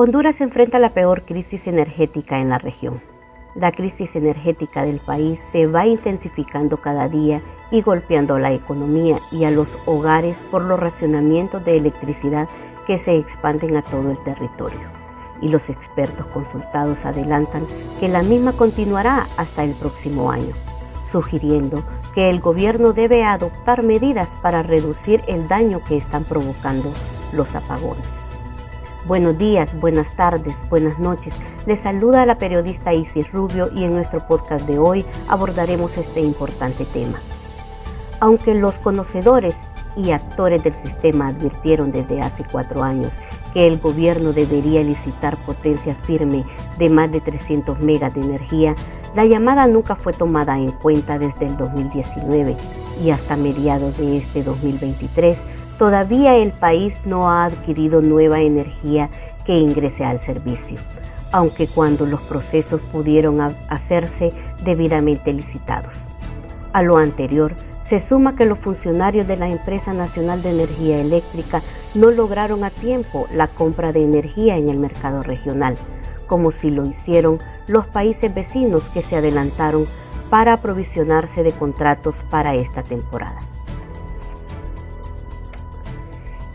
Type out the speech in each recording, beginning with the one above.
Honduras enfrenta la peor crisis energética en la región. La crisis energética del país se va intensificando cada día y golpeando a la economía y a los hogares por los racionamientos de electricidad que se expanden a todo el territorio. Y los expertos consultados adelantan que la misma continuará hasta el próximo año, sugiriendo que el gobierno debe adoptar medidas para reducir el daño que están provocando los apagones. Buenos días, buenas tardes, buenas noches. Les saluda la periodista Isis Rubio y en nuestro podcast de hoy abordaremos este importante tema. Aunque los conocedores y actores del sistema advirtieron desde hace cuatro años que el gobierno debería licitar potencia firme de más de 300 megas de energía, la llamada nunca fue tomada en cuenta desde el 2019 y hasta mediados de este 2023 todavía el país no ha adquirido nueva energía que ingrese al servicio, aunque cuando los procesos pudieron hacerse debidamente licitados. A lo anterior, se suma que los funcionarios de la Empresa Nacional de Energía Eléctrica no lograron a tiempo la compra de energía en el mercado regional, como si lo hicieron los países vecinos que se adelantaron para aprovisionarse de contratos para esta temporada.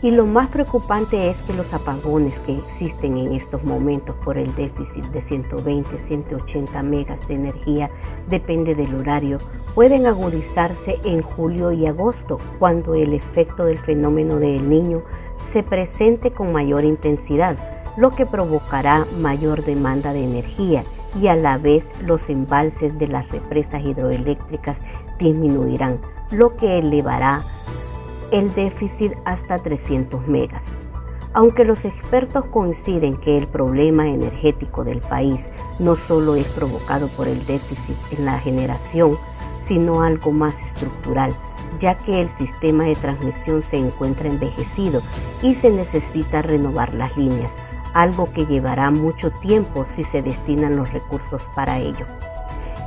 Y lo más preocupante es que los apagones que existen en estos momentos por el déficit de 120, 180 megas de energía, depende del horario, pueden agudizarse en julio y agosto, cuando el efecto del fenómeno del niño se presente con mayor intensidad, lo que provocará mayor demanda de energía y a la vez los embalses de las represas hidroeléctricas disminuirán, lo que elevará el déficit hasta 300 megas. Aunque los expertos coinciden que el problema energético del país no solo es provocado por el déficit en la generación, sino algo más estructural, ya que el sistema de transmisión se encuentra envejecido y se necesita renovar las líneas, algo que llevará mucho tiempo si se destinan los recursos para ello.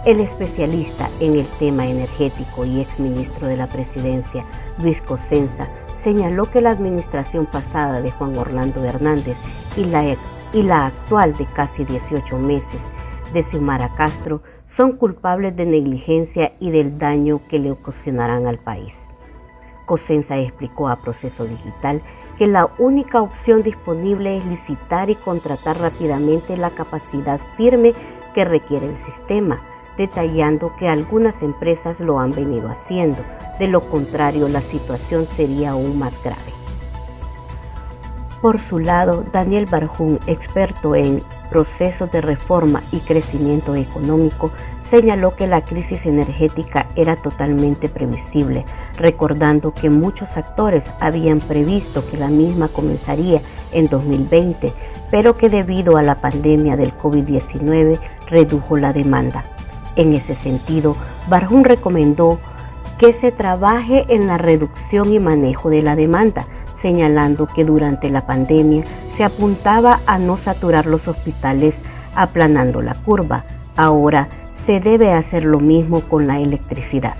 El especialista en el tema energético y exministro de la Presidencia, Luis Cosenza, señaló que la administración pasada de Juan Orlando Hernández y la, actual de casi 18 meses de Xiomara Castro son culpables de negligencia y del daño que le ocasionarán al país. Cosenza explicó a Proceso Digital que la única opción disponible es licitar y contratar rápidamente la capacidad firme que requiere el sistema detallando que algunas empresas lo han venido haciendo. De lo contrario, la situación sería aún más grave. Por su lado, Daniel Barjún, experto en procesos de reforma y crecimiento económico, señaló que la crisis energética era totalmente previsible, recordando que muchos actores habían previsto que la misma comenzaría en 2020, pero que debido a la pandemia del COVID-19 redujo la demanda. En ese sentido, Barjún recomendó que se trabaje en la reducción y manejo de la demanda, señalando que durante la pandemia se apuntaba a no saturar los hospitales aplanando la curva. Ahora se debe hacer lo mismo con la electricidad.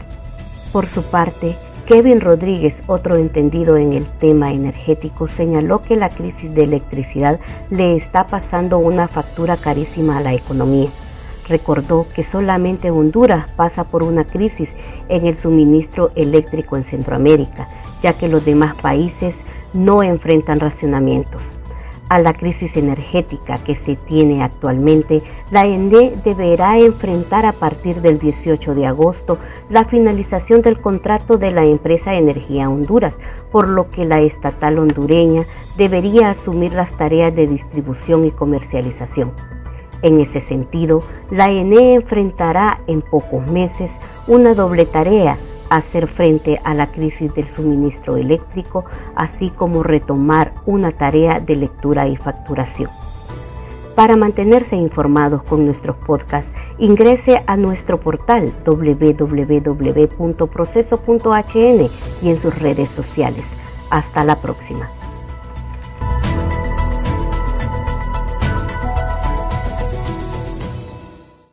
Por su parte, Kevin Rodríguez, otro entendido en el tema energético, señaló que la crisis de electricidad le está pasando una factura carísima a la economía recordó que solamente Honduras pasa por una crisis en el suministro eléctrico en Centroamérica, ya que los demás países no enfrentan racionamientos. A la crisis energética que se tiene actualmente, la ENDE deberá enfrentar a partir del 18 de agosto la finalización del contrato de la empresa Energía Honduras, por lo que la estatal hondureña debería asumir las tareas de distribución y comercialización. En ese sentido, la ENE enfrentará en pocos meses una doble tarea, hacer frente a la crisis del suministro eléctrico, así como retomar una tarea de lectura y facturación. Para mantenerse informados con nuestros podcasts, ingrese a nuestro portal www.proceso.hn y en sus redes sociales. Hasta la próxima.